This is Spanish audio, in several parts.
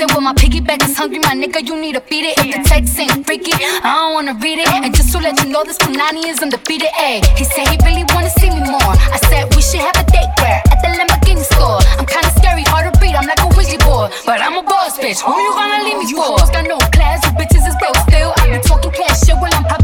It. When my piggyback is hungry, my nigga, you need to feed it. If the text ain't freaky, I don't wanna read it. And just to let you know, this Punani is undefeated. Ayy, he said he really wanna see me more. I said we should have a date where at the Lamborghini store. I'm kinda scary, hard to read. I'm like a Ouija boy, but I'm a boss bitch. Who you gonna leave me for? You got no class, you bitches is broke still. I be talking cash shit while I'm popping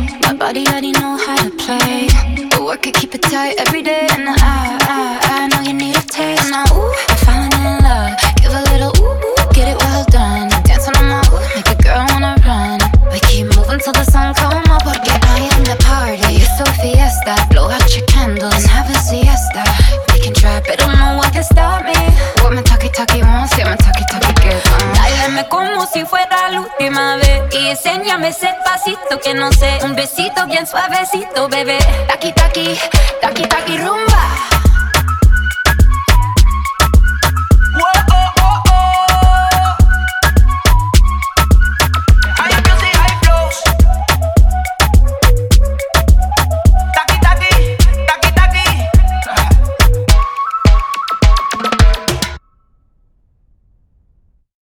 Body already know how to play. But work it, keep it tight every day. And I, I, I know you need a taste. Now, ooh, I'm falling in love. Give a little ooh, ooh get it well done. Dancing on my ooh, make a girl wanna run. We keep moving till the sun come up. Porque I am the party. It's a fiesta. Blow out your candles and have a siesta. We can try, but don't know what can stop me. What my talkie talkie wants, yeah, my talkie talkie gets. Uh. Dáleme como si fuera la última vez. Enséñame ese pasito que no sé. Un besito bien suavecito, bebé. Taki taki, taki taki rumba.